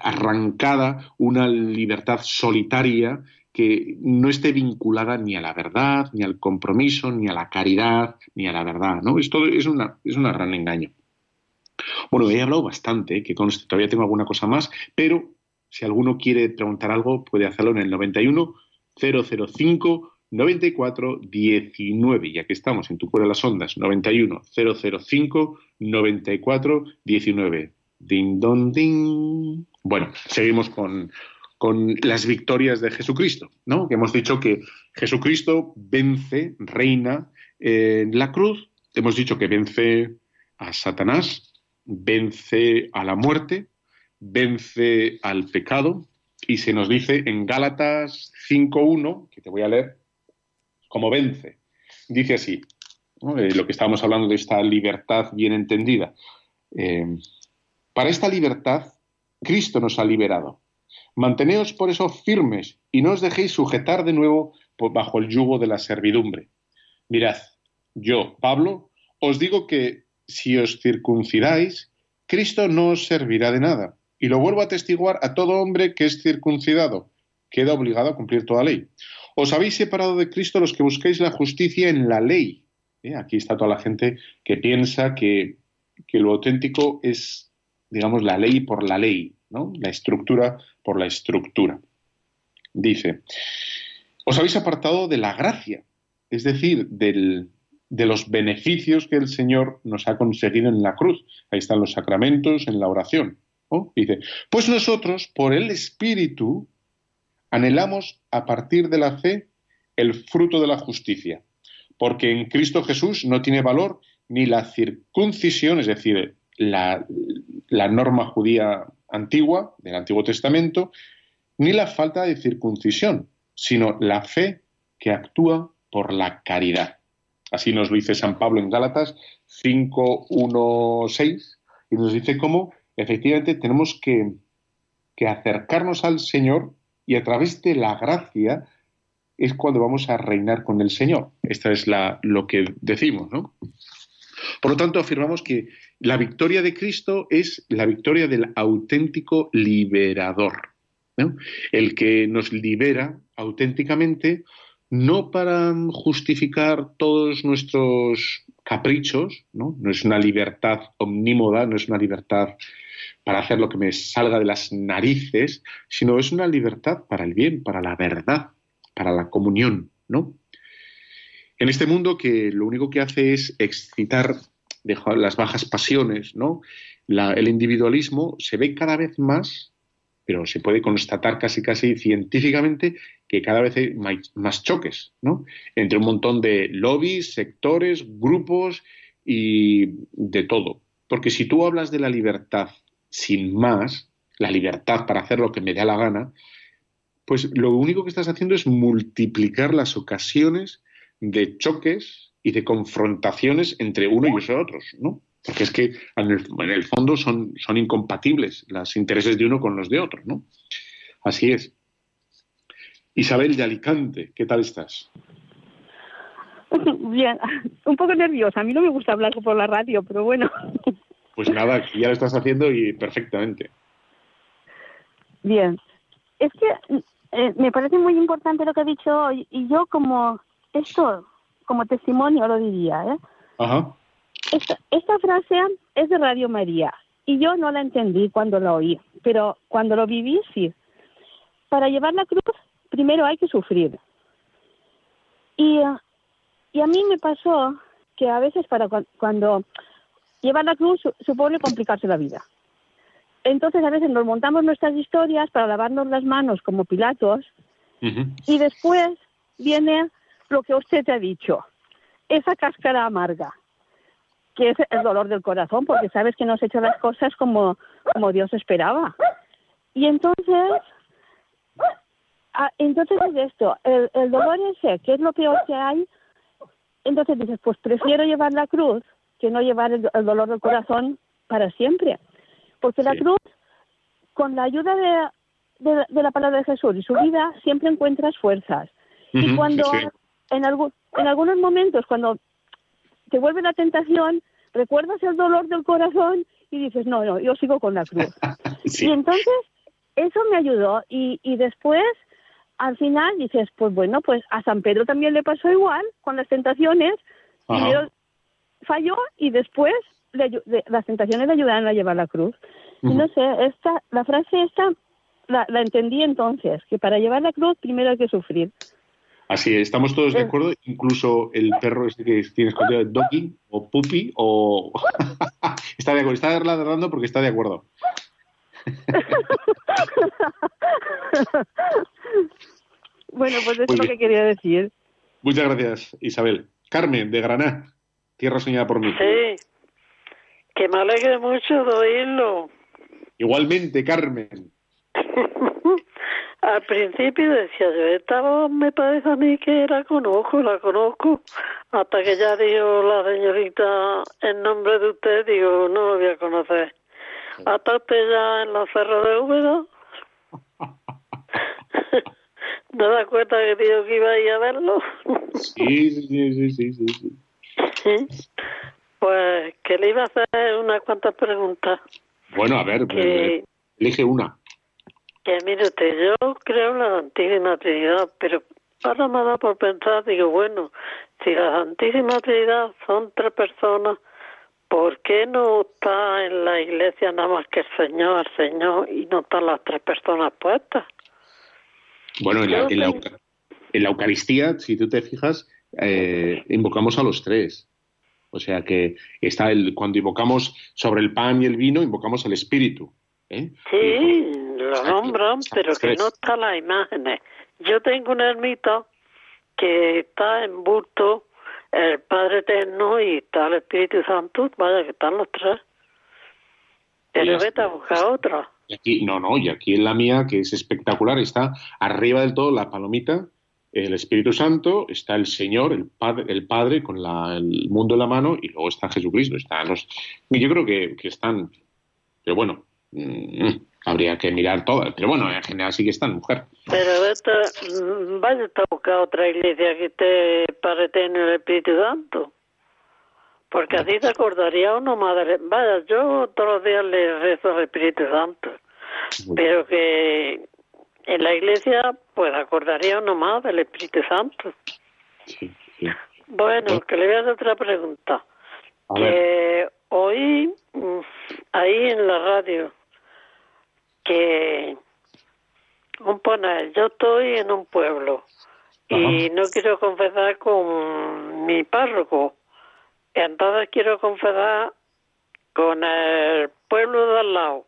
arrancada, una libertad solitaria que no esté vinculada ni a la verdad, ni al compromiso, ni a la caridad, ni a la verdad. ¿no? Esto es, una, es un gran engaño. Bueno, he hablado bastante, que conste, todavía tengo alguna cosa más, pero si alguno quiere preguntar algo, puede hacerlo en el 91 005 94 19. Y aquí estamos, en tu cuero de las ondas, 91 005 94 19. Ding, don, ding. Bueno, seguimos con, con las victorias de Jesucristo, ¿no? Hemos dicho que Jesucristo vence, reina en la cruz. Hemos dicho que vence a Satanás, vence a la muerte, vence al pecado, y se nos dice en Gálatas 5.1, que te voy a leer, como vence. Dice así, eh, lo que estábamos hablando de esta libertad bien entendida. Eh, para esta libertad, Cristo nos ha liberado. Manteneos por eso firmes y no os dejéis sujetar de nuevo bajo el yugo de la servidumbre. Mirad, yo, Pablo, os digo que si os circuncidáis, Cristo no os servirá de nada. Y lo vuelvo a testiguar a todo hombre que es circuncidado. Queda obligado a cumplir toda ley. Os habéis separado de Cristo los que busquéis la justicia en la ley. ¿Eh? Aquí está toda la gente que piensa que lo auténtico es, digamos, la ley por la ley, ¿no? la estructura por la estructura. Dice, os habéis apartado de la gracia, es decir, del, de los beneficios que el Señor nos ha conseguido en la cruz. Ahí están los sacramentos, en la oración. Dice, pues nosotros, por el Espíritu, anhelamos a partir de la fe el fruto de la justicia, porque en Cristo Jesús no tiene valor ni la circuncisión, es decir, la, la norma judía antigua del Antiguo Testamento, ni la falta de circuncisión, sino la fe que actúa por la caridad. Así nos lo dice San Pablo en Gálatas 5, 6, y nos dice cómo efectivamente tenemos que, acercarnos al Señor y a través de la gracia es cuando vamos a reinar con el Señor. Esta es la, lo que decimos, ¿no? Por lo tanto, afirmamos que la victoria de Cristo es la victoria del auténtico liberador, el que nos libera auténticamente no para justificar todos nuestros caprichos, ¿no? no es una libertad omnímoda, no es una libertad para hacer lo que me salga de las narices, sino es una libertad para el bien, para la verdad, para la comunión, ¿no? En este mundo que lo único que hace es excitar las bajas pasiones, ¿no? el individualismo se ve cada vez más pero se puede constatar casi casi científicamente que cada vez hay más choques, ¿no? Entre un montón de lobbies, sectores, grupos y de todo. Porque si tú hablas de la libertad sin más, la libertad para hacer lo que me dé la gana, pues lo único que estás haciendo es multiplicar las ocasiones de choques y de confrontaciones entre uno y los otros, ¿no? Porque es que en el, fondo son, son incompatibles los intereses de uno con los de otro, ¿no? Así es. Isabel de Alicante, ¿qué tal estás? [LAUGHS] Bien, un poco nerviosa. A mí no me gusta hablar por la radio, pero bueno. Pues nada, ya lo estás haciendo y perfectamente. Bien. Es que eh, me parece muy importante lo que ha dicho hoy y yo como esto, como testimonio lo diría, ¿eh? Ajá. Esta, frase es de Radio María y yo no la entendí cuando la oí, pero cuando lo viví sí. Para llevar la cruz, primero hay que sufrir. Y, y a mí me pasó que a veces para cuan- cuando llevar la cruz su- supone complicarse la vida. Entonces a veces nos montamos nuestras historias para lavarnos las manos como Pilatos Ujú. y después viene lo que usted te ha dicho, esa cáscara amarga, que es el dolor del corazón, porque sabes que no has hecho las cosas como, como Dios esperaba. Y entonces, ah, entonces es esto, el, el dolor ese, que es lo peor que hay, entonces dices, pues prefiero llevar la cruz que no llevar el, el dolor del corazón para siempre. Porque la cruz, con la ayuda de, de, de la palabra de Jesús y su vida, siempre encuentras fuerzas. Y cuando sí. En, algu- en algunos momentos, cuando te vuelve la tentación, recuerdas el dolor del corazón y dices, no, no, yo sigo con la cruz. [LAUGHS] Sí. Y entonces, eso me ayudó. Y, y después, al final, dices, pues bueno, pues a San Pedro también le pasó igual con las tentaciones. Primero falló y después le las tentaciones le ayudaron a llevar la cruz. Y no sé, esta, la frase esta la, la entendí entonces, que para llevar la cruz primero hay que sufrir. Así es, estamos todos de acuerdo, incluso el perro este que tienes escondido, Doggy o Puppy, o [LAUGHS] está de acuerdo, está ladrando porque está de acuerdo. [LAUGHS] bueno, pues eso Muy es lo bien. que quería decir. Muchas gracias, Isabel. Carmen, de Granada, tierra soñada por mí. Sí, que me alegre mucho de oírlo. Igualmente, Carmen. Al principio decía yo, esta voz me parece a mí que la conozco, la conozco. Hasta que ya dijo la señorita en nombre de usted, digo, no lo voy a conocer. Hasta usted ya en la Cerro de Úbeda. [LAUGHS] ¿No da cuenta que dijo que iba a ir a verlo? Sí, sí, sí, sí, sí, sí. Pues que le iba a hacer unas cuantas preguntas. Bueno, a ver, Que, elige una. Que mire usted, yo creo en la Santísima Trinidad, pero ahora me da por pensar, digo, bueno, si la Santísima Trinidad son tres personas, ¿por qué no está en la iglesia nada más que el Señor, el Señor, y no están las tres personas puestas? Bueno, en la, en la en Eucaristía, si tú te fijas, eh, invocamos a los tres. O sea que está el, cuando invocamos sobre el pan y el vino, invocamos al Espíritu. ¿eh? Sí, lo nombran, pero que no están las imágenes. Yo tengo una ermita que está en bulto el Padre Eterno y está el Espíritu Santo, vaya que están los tres. Pero vete a buscar otra. Y aquí, no, no, y aquí en la mía, que es espectacular, está arriba del todo la palomita, el Espíritu Santo, está el Señor, el Padre, el padre con la- el mundo en la mano, y luego está Jesucristo. Están los, y yo creo que, que están, pero bueno, mm, habría que mirar todas, pero bueno, en general sí que están, mujer. Pero vete, mm, vaya a buscar otra iglesia que esté Padre Eterno y el Espíritu Santo. Porque así te acordaría uno madre. Vaya, yo todos los días le rezo al Espíritu Santo. pero que en la iglesia pues acordaría uno más del Espíritu Santo. Sí, sí. Bueno, que le voy a hacer otra pregunta. A Que oí mm, ahí en la radio que un poner, yo estoy en un pueblo y no quiero confesar con mi párroco, entonces quiero confesar con el pueblo de al lado.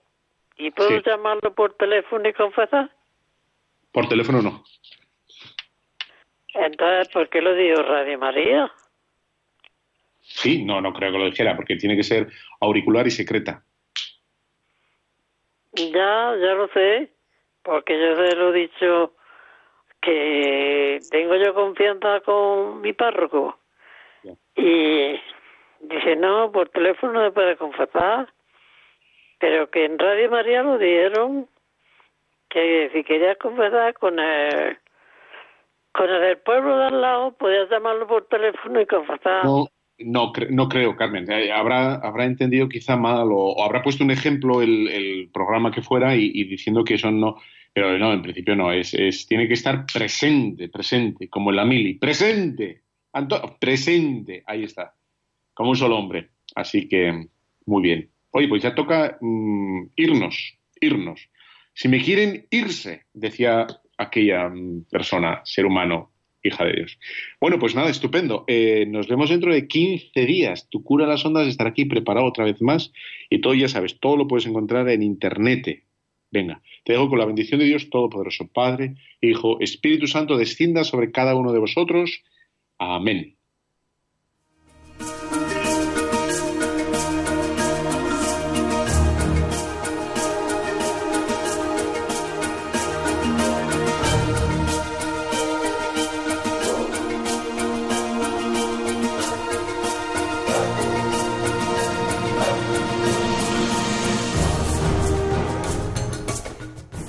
¿Y puedo Sí. llamarlo por teléfono y confesar? por teléfono no. Entonces, ¿por qué lo digo Radio María? Sí, no, no creo que lo dijera, porque tiene que ser auricular y secreta. Ya, ya lo sé, porque yo se lo he dicho que tengo yo confianza con mi párroco. Y dice, no, por teléfono no se puede confesar, pero que en Radio María lo dijeron que si querías confesar con el, con el del pueblo de al lado, podías llamarlo por teléfono y confesar. No, no, no creo, Carmen. Eh, Habrá, habrá entendido quizá mal o, habrá puesto un ejemplo el, el programa que fuera y, y diciendo que eso no. Pero no, en principio no. Es, es, tiene que estar presente, presente, como en la mili. ¡Presente! Anto- presente. Ahí está. Como un solo hombre. Así que, muy bien. Oye, pues ya toca mm, irnos, irnos. Si me quieren irse, decía aquella mm, persona, ser humano, hija de Dios. Bueno, pues nada, estupendo. Eh, nos vemos dentro de 15 días. Tu cura las ondas estará aquí preparado otra vez más y todo, ya sabes, todo lo puedes encontrar en internet. Venga, te dejo con la bendición de Dios Todopoderoso, Padre, Hijo, Espíritu Santo, descienda sobre cada uno de vosotros. Amén.